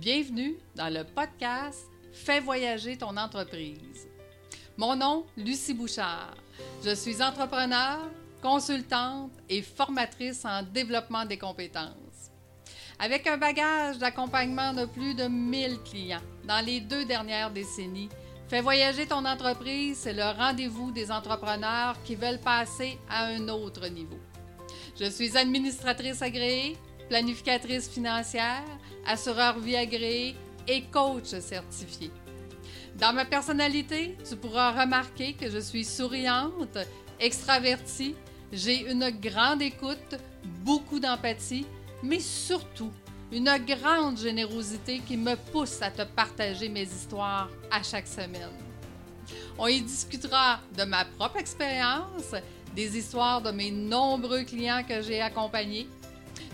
Bienvenue dans le podcast Fais voyager ton entreprise. Mon nom, Lucie Bouchard. Je suis entrepreneur, consultante et formatrice en développement des compétences. Avec un bagage d'accompagnement de plus de 1000 clients dans les deux dernières décennies, Fais voyager ton entreprise, c'est le rendez-vous des entrepreneurs qui veulent passer à un autre niveau. Je suis administratrice agréée, planificatrice financière, assureur vie agréé et coach certifié. Dans ma personnalité, tu pourras remarquer que je suis souriante, extravertie, j'ai une grande écoute, beaucoup d'empathie, mais surtout une grande générosité qui me pousse à te partager mes histoires à chaque semaine. On y discutera de ma propre expérience, des histoires de mes nombreux clients que j'ai accompagnés,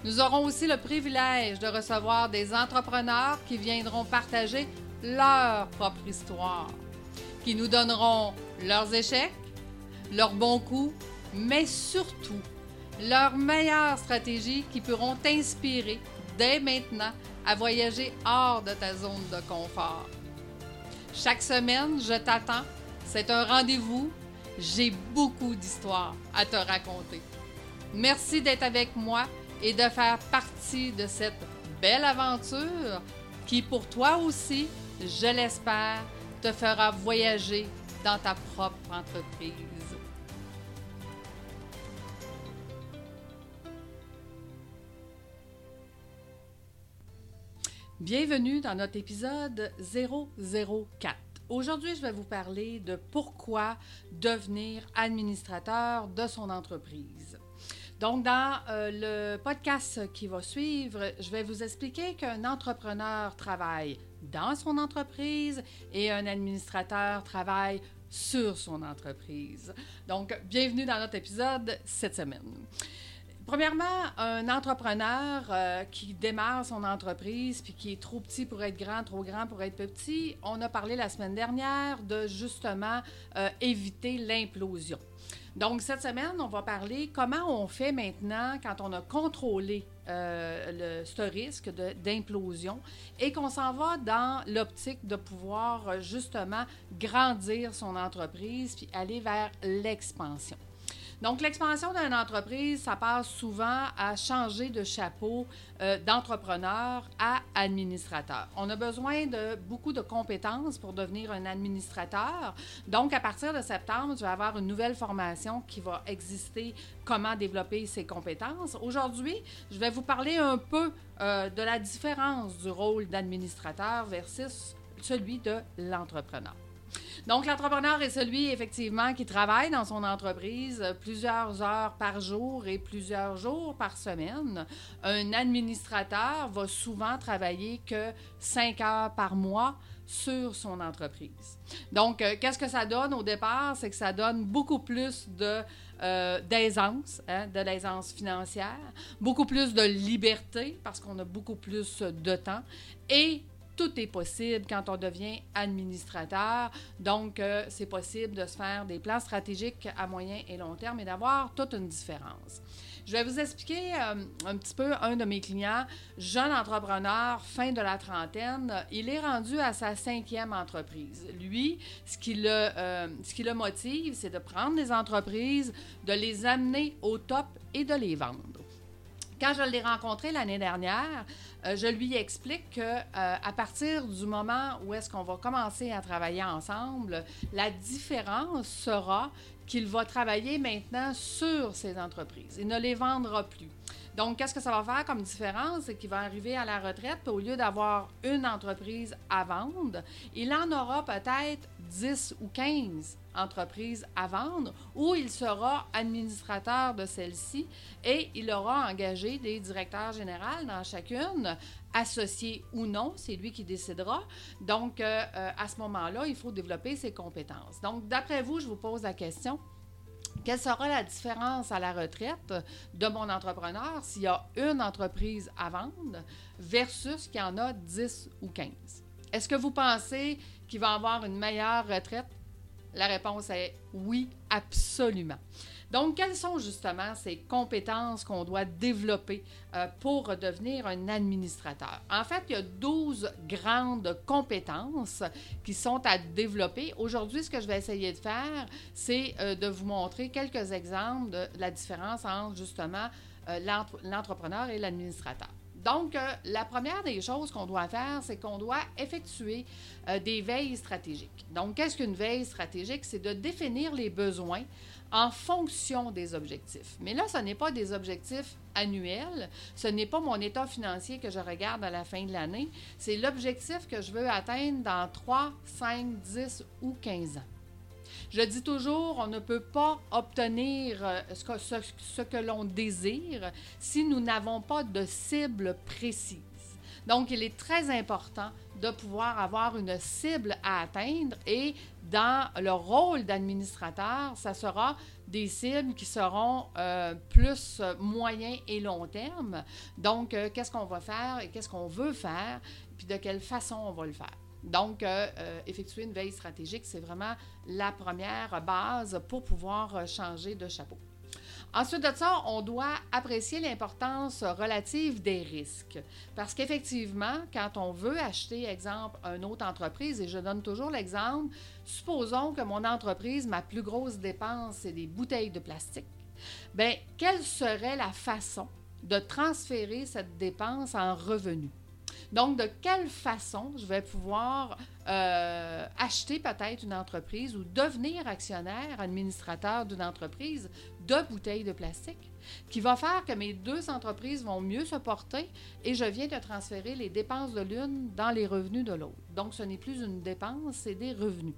nous aurons aussi le privilège de recevoir des entrepreneurs qui viendront partager leur propre histoire, qui nous donneront leurs échecs, leurs bons coups, mais surtout leurs meilleures stratégies qui pourront t'inspirer dès maintenant à voyager hors de ta zone de confort. Chaque semaine, je t'attends. C'est un rendez-vous. J'ai beaucoup d'histoires à te raconter. Merci d'être avec moi et de faire partie de cette belle aventure qui, pour toi aussi, je l'espère, te fera voyager dans ta propre entreprise. Bienvenue dans notre épisode 004. Aujourd'hui, je vais vous parler de pourquoi devenir administrateur de son entreprise. Donc, dans euh, le podcast qui va suivre, je vais vous expliquer qu'un entrepreneur travaille dans son entreprise et un administrateur travaille sur son entreprise. Donc, bienvenue dans notre épisode cette semaine. Premièrement, un entrepreneur euh, qui démarre son entreprise puis qui est trop petit pour être grand, trop grand pour être petit, on a parlé la semaine dernière de justement euh, éviter l'implosion. Donc, cette semaine, on va parler comment on fait maintenant quand on a contrôlé euh, ce risque d'implosion et qu'on s'en va dans l'optique de pouvoir euh, justement grandir son entreprise puis aller vers l'expansion. Donc, l'expansion d'une entreprise, ça passe souvent à changer de chapeau euh, d'entrepreneur à administrateur. On a besoin de beaucoup de compétences pour devenir un administrateur. Donc, à partir de septembre, je vais avoir une nouvelle formation qui va exister, comment développer ces compétences. Aujourd'hui, je vais vous parler un peu euh, de la différence du rôle d'administrateur versus celui de l'entrepreneur. Donc, l'entrepreneur est celui, effectivement, qui travaille dans son entreprise plusieurs heures par jour et plusieurs jours par semaine. Un administrateur va souvent travailler que cinq heures par mois sur son entreprise. Donc, euh, qu'est-ce que ça donne au départ? C'est que ça donne beaucoup plus de euh, d'aisance, hein, de l'aisance financière, beaucoup plus de liberté parce qu'on a beaucoup plus de temps et tout est possible quand on devient administrateur. Donc, euh, c'est possible de se faire des plans stratégiques à moyen et long terme et d'avoir toute une différence. Je vais vous expliquer euh, un petit peu un de mes clients, jeune entrepreneur, fin de la trentaine. Il est rendu à sa cinquième entreprise. Lui, ce qui le, euh, ce qui le motive, c'est de prendre des entreprises, de les amener au top et de les vendre. Quand je l'ai rencontré l'année dernière, euh, je lui explique que euh, à partir du moment où est-ce qu'on va commencer à travailler ensemble, la différence sera qu'il va travailler maintenant sur ses entreprises. Il ne les vendra plus. Donc, qu'est-ce que ça va faire comme différence? C'est qu'il va arriver à la retraite, puis au lieu d'avoir une entreprise à vendre, il en aura peut-être 10 ou 15 entreprises à vendre où il sera administrateur de celle-ci et il aura engagé des directeurs généraux dans chacune, associés ou non, c'est lui qui décidera. Donc, euh, euh, à ce moment-là, il faut développer ses compétences. Donc, d'après vous, je vous pose la question. Quelle sera la différence à la retraite de mon entrepreneur s'il y a une entreprise à vendre versus qu'il y en a 10 ou 15? Est-ce que vous pensez qu'il va avoir une meilleure retraite? La réponse est oui, absolument. Donc, quelles sont justement ces compétences qu'on doit développer euh, pour devenir un administrateur? En fait, il y a 12 grandes compétences qui sont à développer. Aujourd'hui, ce que je vais essayer de faire, c'est euh, de vous montrer quelques exemples de la différence entre justement euh, l'entrepreneur et l'administrateur. Donc, la première des choses qu'on doit faire, c'est qu'on doit effectuer des veilles stratégiques. Donc, qu'est-ce qu'une veille stratégique? C'est de définir les besoins en fonction des objectifs. Mais là, ce n'est pas des objectifs annuels, ce n'est pas mon état financier que je regarde à la fin de l'année, c'est l'objectif que je veux atteindre dans 3, 5, 10 ou 15 ans. Je dis toujours, on ne peut pas obtenir euh, ce que, l'on désire si nous n'avons pas de cible précise. Donc, il est très important de pouvoir avoir une cible à atteindre et dans le rôle d'administrateur, ça sera des cibles qui seront euh, plus moyen et long terme. Donc, euh, qu'est-ce qu'on va faire et qu'est-ce qu'on veut faire, puis de quelle façon on va le faire. Donc, euh, effectuer une veille stratégique, c'est vraiment la première base pour pouvoir changer de chapeau. Ensuite de ça, on doit apprécier l'importance relative des risques. Parce qu'effectivement, quand on veut acheter, exemple, une autre entreprise, et je donne toujours l'exemple, supposons que mon entreprise, ma plus grosse dépense, c'est des bouteilles de plastique. Bien, quelle serait la façon de transférer cette dépense en revenus? Donc, de quelle façon je vais pouvoir euh, acheter peut-être une entreprise ou devenir actionnaire, administrateur d'une entreprise de bouteilles de plastique, qui va faire que mes deux entreprises vont mieux se porter et je viens de transférer les dépenses de l'une dans les revenus de l'autre? Donc, ce n'est plus une dépense, c'est des revenus.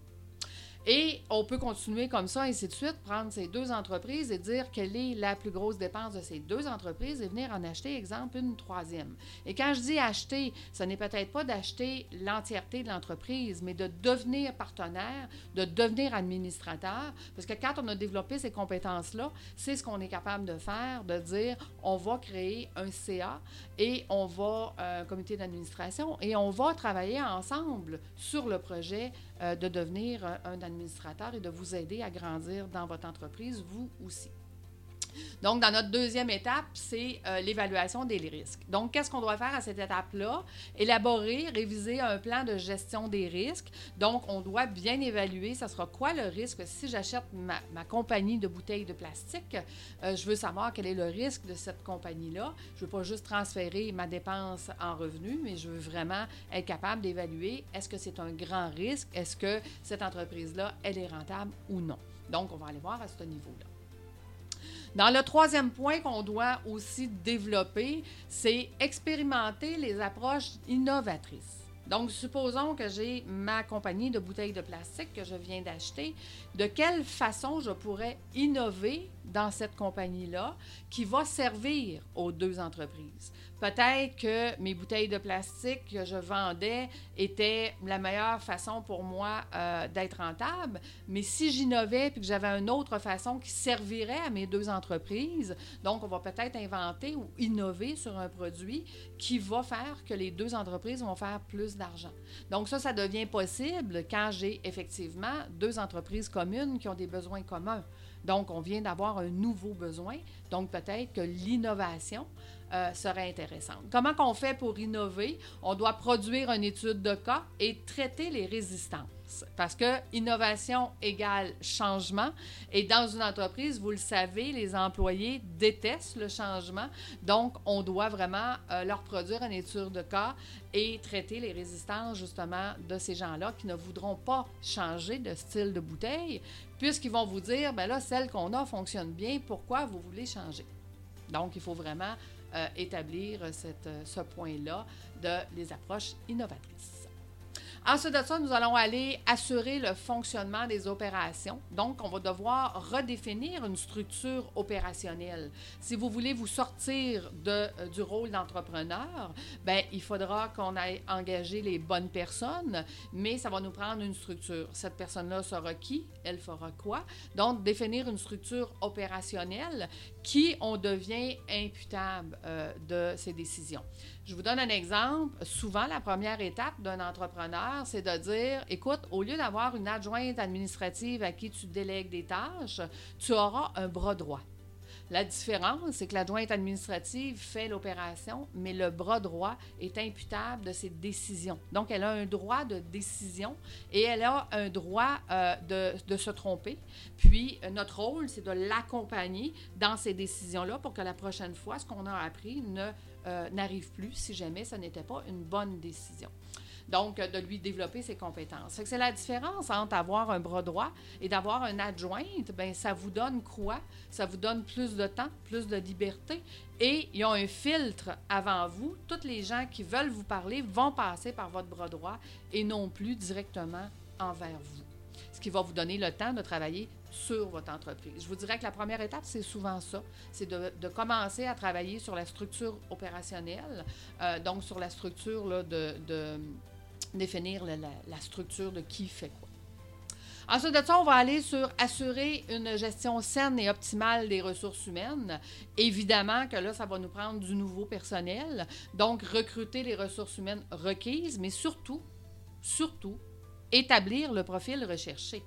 Et on peut continuer comme ça, ainsi de suite, prendre ces deux entreprises et dire quelle est la plus grosse dépense de ces deux entreprises et venir en acheter, exemple, une troisième. Et quand je dis acheter, ce n'est peut-être pas d'acheter l'entièreté de l'entreprise, mais de devenir partenaire, de devenir administrateur, parce que quand on a développé ces compétences-là, c'est ce qu'on est capable de faire, de dire, on va créer un CA et on va, euh, un comité d'administration, et on va travailler ensemble sur le projet euh, de devenir un administrateur et de vous aider à grandir dans votre entreprise, vous aussi. Donc, dans notre deuxième étape, c'est euh, l'évaluation des risques. Donc, qu'est-ce qu'on doit faire à cette étape-là? Élaborer, réviser un plan de gestion des risques. Donc, on doit bien évaluer, ça sera quoi le risque si j'achète ma, compagnie de bouteilles de plastique? Euh, je veux savoir quel est le risque de cette compagnie-là. Je ne veux pas juste transférer ma dépense en revenu, mais je veux vraiment être capable d'évaluer est-ce que c'est un grand risque? Est-ce que cette entreprise-là, elle est rentable ou non? Donc, on va aller voir à ce niveau-là. Dans le troisième point qu'on doit aussi développer, c'est expérimenter les approches innovatrices. Donc, supposons que j'ai ma compagnie de bouteilles de plastique que je viens d'acheter. De quelle façon je pourrais innover dans cette compagnie-là qui va servir aux deux entreprises? Peut-être que mes bouteilles de plastique que je vendais étaient la meilleure façon pour moi euh, d'être rentable, mais si j'innovais puis que j'avais une autre façon qui servirait à mes deux entreprises, donc on va peut-être inventer ou innover sur un produit qui va faire que les deux entreprises vont faire plus d'argent. Donc ça, ça devient possible quand j'ai effectivement deux entreprises communes qui ont des besoins communs. Donc, on vient d'avoir un nouveau besoin. Donc, peut-être que l'innovation euh, serait intéressante. Comment qu'on fait pour innover? On doit produire une étude de cas et traiter les résistances. Parce que innovation égale changement. Et dans une entreprise, vous le savez, les employés détestent le changement. Donc, on doit vraiment euh, leur produire une étude de cas et traiter les résistances justement de ces gens-là qui ne voudront pas changer de style de bouteille, puisqu'ils vont vous dire, ben là, celle qu'on a fonctionne bien, pourquoi vous voulez changer? Donc, il faut vraiment euh, établir cette, euh, ce point-là de les approches innovatrices. Ensuite de ça, nous allons aller assurer le fonctionnement des opérations. Donc, on va devoir redéfinir une structure opérationnelle. Si vous voulez vous sortir de, euh, du rôle d'entrepreneur, ben, il faudra qu'on aille engager les bonnes personnes, mais ça va nous prendre une structure. Cette personne-là sera qui? Elle fera quoi? Donc, définir une structure opérationnelle qui on devient imputable euh, de ces décisions. Je vous donne un exemple. Souvent, la première étape d'un entrepreneur, c'est de dire, écoute, au lieu d'avoir une adjointe administrative à qui tu délègues des tâches, tu auras un bras droit. La différence, c'est que l'adjointe administrative fait l'opération, mais le bras droit est imputable de ses décisions. Donc, elle a un droit de décision et elle a un droit euh, de, se tromper. Puis, euh, notre rôle, c'est de l'accompagner dans ces décisions-là pour que la prochaine fois, ce qu'on a appris ne euh, n'arrive plus si jamais ce n'était pas une bonne décision. Donc, de lui développer ses compétences. C'est la différence entre avoir un bras droit et d'avoir un adjointe. Bien, ça vous donne quoi? Ça vous donne plus de temps, plus de liberté. Et il y a un filtre avant vous. Toutes les gens qui veulent vous parler vont passer par votre bras droit et non plus directement envers vous. Ce qui va vous donner le temps de travailler sur votre entreprise. Je vous dirais que la première étape, c'est souvent ça, c'est de, commencer à travailler sur la structure opérationnelle, euh, donc sur la structure là, de, définir la, structure de qui fait quoi. Ensuite de ça, on va aller sur assurer une gestion saine et optimale des ressources humaines. Évidemment que là, ça va nous prendre du nouveau personnel. Donc, recruter les ressources humaines requises, mais surtout, surtout, établir le profil recherché.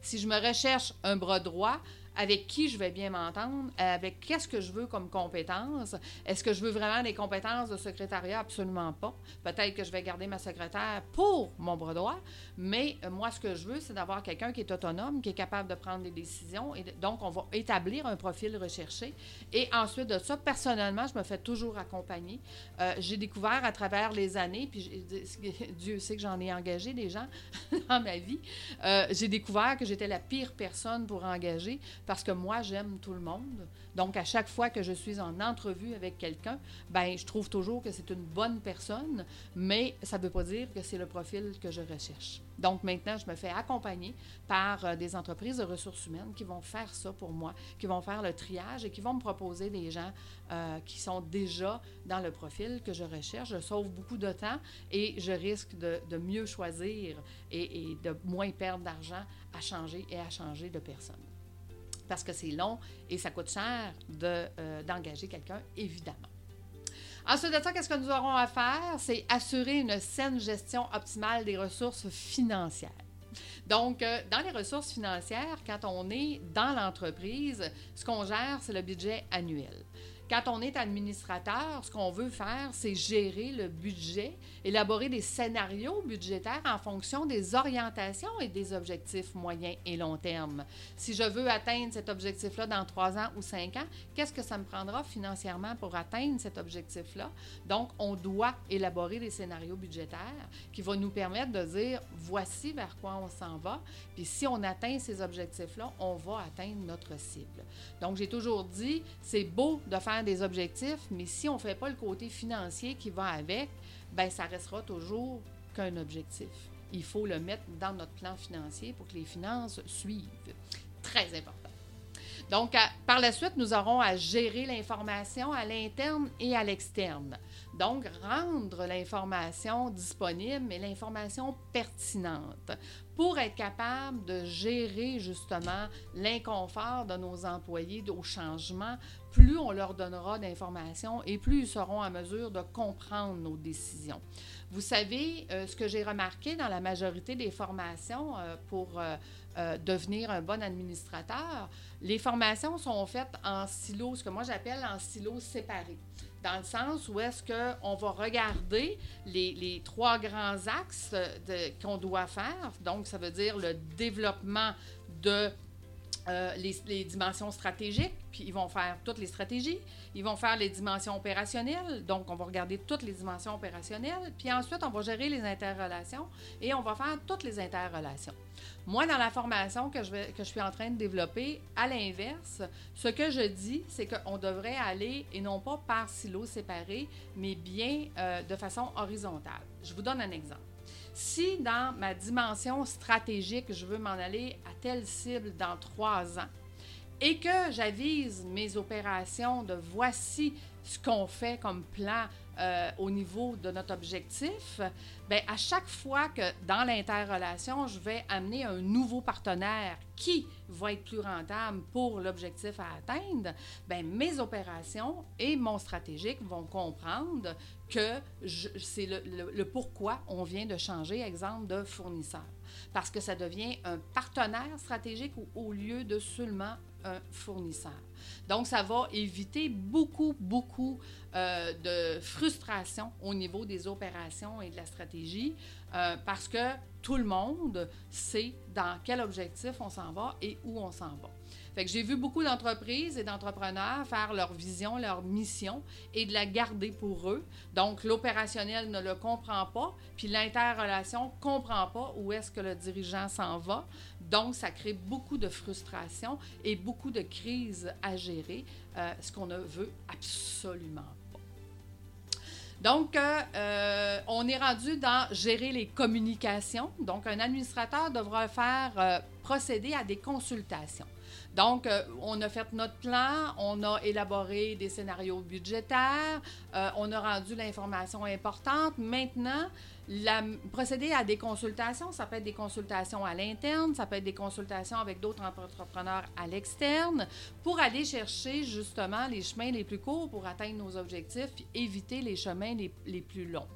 Si je me recherche un bras droit, avec qui je vais bien m'entendre, avec qu'est-ce que je veux comme compétences. Est-ce que je veux vraiment des compétences de secrétariat? Absolument pas. Peut-être que je vais garder ma secrétaire pour mon bras droit, mais euh, moi, ce que je veux, c'est d'avoir quelqu'un qui est autonome, qui est capable de prendre des décisions. Et donc, on va établir un profil recherché. Et ensuite de ça, personnellement, je me fais toujours accompagner. Euh, j'ai découvert à travers les années, puis Dieu sait que j'en ai engagé des gens dans ma vie, euh, j'ai découvert que j'étais la pire personne pour engager parce que moi, j'aime tout le monde. Donc, à chaque fois que je suis en entrevue avec quelqu'un, ben, je trouve toujours que c'est une bonne personne, mais ça ne veut pas dire que c'est le profil que je recherche. Donc, maintenant, je me fais accompagner par euh, des entreprises de ressources humaines qui vont faire ça pour moi, qui vont faire le triage et qui vont me proposer des gens euh, qui sont déjà dans le profil que je recherche. Je sauve beaucoup de temps et je risque de, mieux choisir et, et de moins perdre d'argent à changer et à changer de personne parce que c'est long et ça coûte cher euh, d'engager quelqu'un, évidemment. Ensuite de ça, qu'est-ce que nous aurons à faire? C'est assurer une saine gestion optimale des ressources financières. Donc, euh, dans les ressources financières, quand on est dans l'entreprise, ce qu'on gère, c'est le budget annuel. Quand on est administrateur, ce qu'on veut faire, c'est gérer le budget, élaborer des scénarios budgétaires en fonction des orientations et des objectifs moyens et long terme. Si je veux atteindre cet objectif-là dans trois ans ou cinq ans, qu'est-ce que ça me prendra financièrement pour atteindre cet objectif-là? Donc, on doit élaborer des scénarios budgétaires qui vont nous permettre de dire voici vers quoi on s'en va, puis si on atteint ces objectifs-là, on va atteindre notre cible. Donc, j'ai toujours dit, c'est beau de faire des objectifs, mais si on ne fait pas le côté financier qui va avec, ben ça restera toujours qu'un objectif. Il faut le mettre dans notre plan financier pour que les finances suivent. Très important. Donc, par la suite, nous aurons à gérer l'information à l'interne et à l'externe. Donc, rendre l'information disponible et l'information pertinente pour être capable de gérer justement l'inconfort de nos employés au changement, plus on leur donnera d'informations et plus ils seront en mesure de comprendre nos décisions. Vous savez, euh, ce que j'ai remarqué dans la majorité des formations euh, pour euh, devenir un bon administrateur, les formations sont faites en silos, ce que moi j'appelle en silos séparés dans le sens où est-ce qu'on va regarder les, trois grands axes qu'on doit faire. Donc, ça veut dire le développement de euh, les, dimensions stratégiques, puis ils vont faire toutes les stratégies. Ils vont faire les dimensions opérationnelles, donc on va regarder toutes les dimensions opérationnelles. Puis ensuite, on va gérer les interrelations et on va faire toutes les interrelations. Moi, dans la formation que je, suis en train de développer, à l'inverse, ce que je dis, c'est qu'on devrait aller, et non pas par silos séparés, mais bien euh, de façon horizontale. Je vous donne un exemple. Si dans ma dimension stratégique, je veux m'en aller à telle cible dans trois ans et que j'avise mes opérations de voici ce qu'on fait comme plan euh, au niveau de notre objectif, bien, à chaque fois que dans l'interrelation, je vais amener un nouveau partenaire qui va être plus rentable pour l'objectif à atteindre, bien, mes opérations et mon stratégique vont comprendre que c'est le, pourquoi on vient de changer, exemple, de fournisseur. Parce que ça devient un partenaire stratégique au lieu de seulement fournisseur. Donc, ça va éviter beaucoup, beaucoup euh, de frustration au niveau des opérations et de la stratégie euh, parce que tout le monde sait dans quel objectif on s'en va et où on s'en va. Fait que j'ai vu beaucoup d'entreprises et d'entrepreneurs faire leur vision, leur mission et de la garder pour eux. Donc, l'opérationnel ne le comprend pas, puis l'interrelation ne comprend pas où est-ce que le dirigeant s'en va. Donc, ça crée beaucoup de frustration et beaucoup de crises à gérer, euh, ce qu'on ne veut absolument pas. Donc, euh, euh, on est rendu dans gérer les communications. Donc, un administrateur devra faire procéder à des consultations. Donc, euh, on a fait notre plan, on a élaboré des scénarios budgétaires, euh, on a rendu l'information importante. Maintenant, procéder à des consultations, ça peut être des consultations à l'interne, ça peut être des consultations avec d'autres entrepreneurs à l'externe, pour aller chercher justement les chemins les plus courts pour atteindre nos objectifs, éviter les chemins les, les plus longs.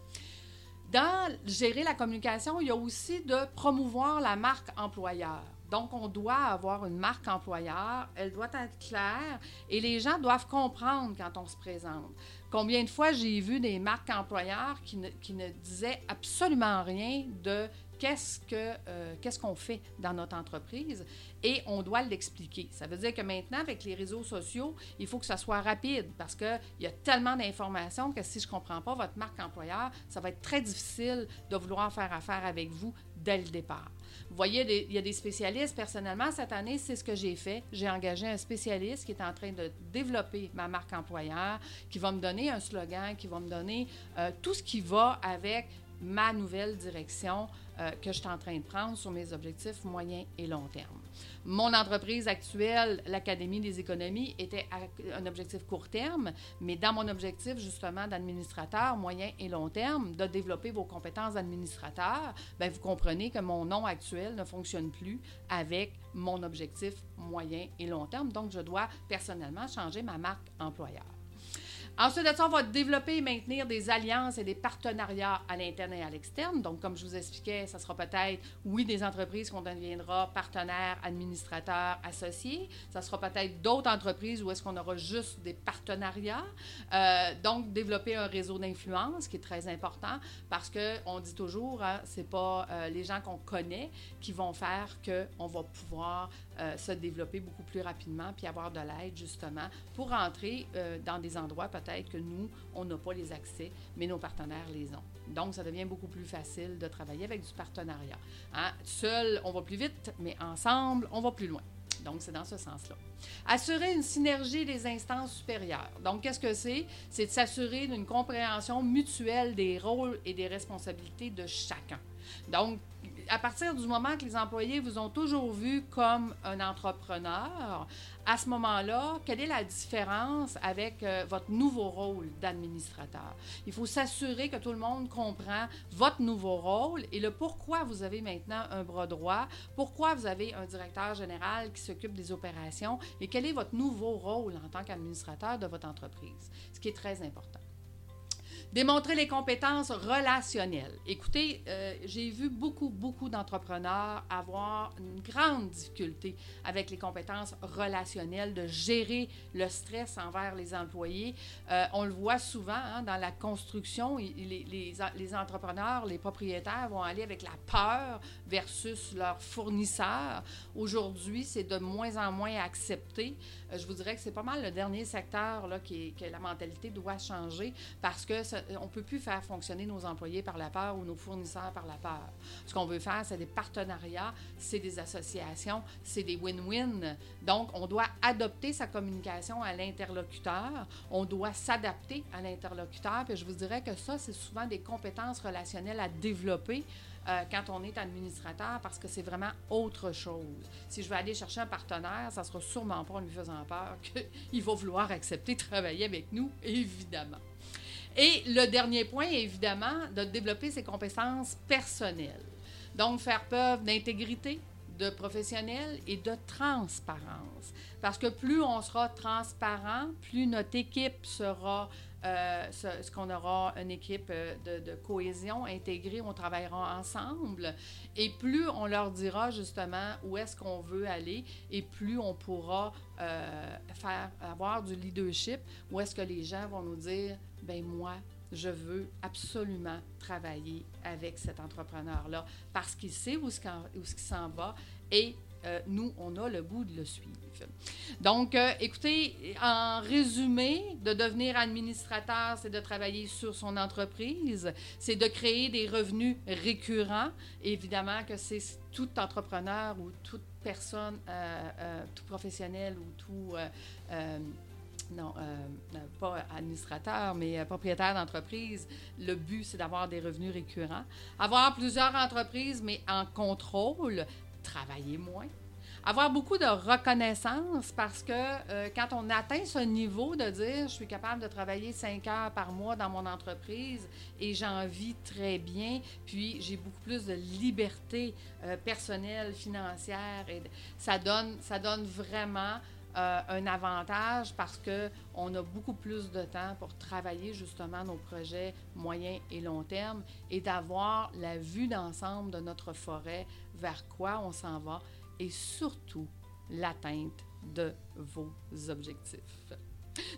Dans gérer la communication, il y a aussi de promouvoir la marque employeur. Donc, on doit avoir une marque employeur, elle doit être claire et les gens doivent comprendre quand on se présente. Combien de fois j'ai vu des marques employeurs qui ne, disaient absolument rien de qu'est-ce que euh, qu'est-ce qu'on fait dans notre entreprise et on doit l'expliquer. Ça veut dire que maintenant, avec les réseaux sociaux, il faut que ça soit rapide parce qu'il y a tellement d'informations que si je ne comprends pas votre marque employeur, ça va être très difficile de vouloir faire affaire avec vous dès le départ. Vous voyez, il y a des spécialistes. Personnellement, cette année, c'est ce que j'ai fait. J'ai engagé un spécialiste qui est en train de développer ma marque employeur, qui va me donner un slogan, qui va me donner euh, tout ce qui va avec ma nouvelle direction euh, que je suis en train de prendre sur mes objectifs moyen et long terme. Mon entreprise actuelle, l'Académie des économies, était un objectif court terme, mais dans mon objectif justement d'administrateur moyen et long terme, de développer vos compétences d'administrateur, bien, vous comprenez que mon nom actuel ne fonctionne plus avec mon objectif moyen et long terme. Donc, je dois personnellement changer ma marque employeur. Ensuite de ça, on va développer et maintenir des alliances et des partenariats à l'interne et à l'externe. Donc, comme je vous expliquais, ça sera peut-être, oui, des entreprises qu'on deviendra partenaires, administrateurs, associés. Ça sera peut-être d'autres entreprises où est-ce qu'on aura juste des partenariats. Euh, donc, développer un réseau d'influence qui est très important parce qu'on dit toujours, hein, c'est pas euh, les gens qu'on connaît qui vont faire qu'on va pouvoir euh, se développer beaucoup plus rapidement puis avoir de l'aide justement pour entrer dans des endroits peut-être que nous, on n'a pas les accès, mais nos partenaires les ont. Donc, ça devient beaucoup plus facile de travailler avec du partenariat. Hein? Seul, on va plus vite, mais ensemble, on va plus loin. Donc, c'est dans ce sens-là. Assurer une synergie des instances supérieures. Donc, qu'est-ce que c'est? C'est de s'assurer d'une compréhension mutuelle des rôles et des responsabilités de chacun. Donc, à partir du moment que les employés vous ont toujours vu comme un entrepreneur, à ce moment-là, quelle est la différence avec euh, votre nouveau rôle d'administrateur? Il faut s'assurer que tout le monde comprend votre nouveau rôle et le pourquoi vous avez maintenant un bras droit, pourquoi vous avez un directeur général qui s'occupe des opérations et quel est votre nouveau rôle en tant qu'administrateur de votre entreprise, ce qui est très important. Démontrer les compétences relationnelles. Écoutez, euh, j'ai vu beaucoup, beaucoup d'entrepreneurs avoir une grande difficulté avec les compétences relationnelles, de gérer le stress envers les employés. Euh, on le voit souvent hein, dans la construction, les, entrepreneurs, les propriétaires vont aller avec la peur versus leurs fournisseurs. Aujourd'hui, c'est de moins en moins accepté. Euh, je vous dirais que c'est pas mal le dernier secteur là, qui, que la mentalité doit changer parce que on peut plus faire fonctionner nos employés par la peur ou nos fournisseurs par la peur. Ce qu'on veut faire, c'est des partenariats, c'est des associations, c'est des win-win. Donc, on doit adopter sa communication à l'interlocuteur, on doit s'adapter à l'interlocuteur. Puis je vous dirais que ça, c'est souvent des compétences relationnelles à développer euh, quand on est administrateur parce que c'est vraiment autre chose. Si je vais aller chercher un partenaire, ça sera sûrement pas en lui faisant peur qu'il va vouloir accepter de travailler avec nous, évidemment. Et le dernier point, évidemment, de développer ses compétences personnelles. Donc, faire preuve d'intégrité, de professionnel et de transparence. Parce que plus on sera transparent, plus notre équipe sera euh, ce, qu'on aura une équipe euh, de, cohésion intégrée, on travaillera ensemble. Et plus on leur dira justement où est-ce qu'on veut aller, et plus on pourra euh, faire avoir du leadership, où est-ce que les gens vont nous dire, ben moi, je veux absolument travailler avec cet entrepreneur-là parce qu'il sait où, ce qu'il s'en va et euh, nous, on a le goût de le suivre. Donc, euh, écoutez, en résumé, de devenir administrateur, c'est de travailler sur son entreprise, c'est de créer des revenus récurrents. Évidemment que c'est tout entrepreneur ou toute personne, euh, tout professionnel ou tout non, pas administrateur, mais propriétaire d'entreprise, le but, c'est d'avoir des revenus récurrents. Avoir plusieurs entreprises, mais en contrôle, travailler moins. Avoir beaucoup de reconnaissance parce que euh, quand on atteint ce niveau de dire je suis capable de travailler cinq heures par mois dans mon entreprise et j'en vis très bien, puis j'ai beaucoup plus de liberté euh, personnelle, financière, et ça donne, ça donne vraiment euh, un avantage parce qu'on a beaucoup plus de temps pour travailler justement nos projets moyen et long terme et d'avoir la vue d'ensemble de notre forêt, vers quoi on s'en va et surtout l'atteinte de vos objectifs.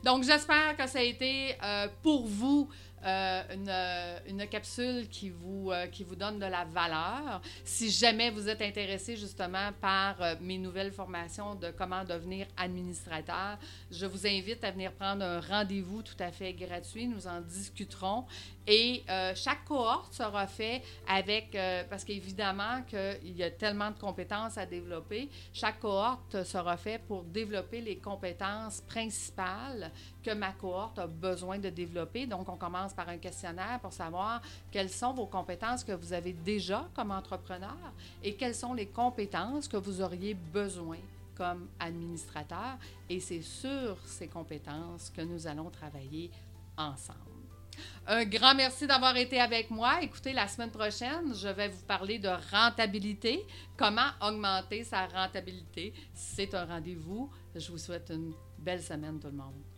Donc, j'espère que ça a été euh, pour vous euh, euh, une, capsule qui vous, qui vous donne de la valeur. Si jamais vous êtes intéressé justement par mes nouvelles formations de comment devenir administrateur, je vous invite à venir prendre un rendez-vous tout à fait gratuit. Nous en discuterons. Et chaque cohorte sera fait avec, parce qu'évidemment qu'il y a tellement de compétences à développer, chaque cohorte sera fait pour développer les compétences principales que ma cohorte a besoin de développer. Donc, on commence par un questionnaire pour savoir quelles sont vos compétences que vous avez déjà comme entrepreneur et quelles sont les compétences que vous auriez besoin comme administrateur. Et c'est sur ces compétences que nous allons travailler ensemble. Un grand merci d'avoir été avec moi. Écoutez, la semaine prochaine, je vais vous parler de rentabilité, comment augmenter sa rentabilité? C'est un rendez-vous. Je vous souhaite une belle semaine tout le monde.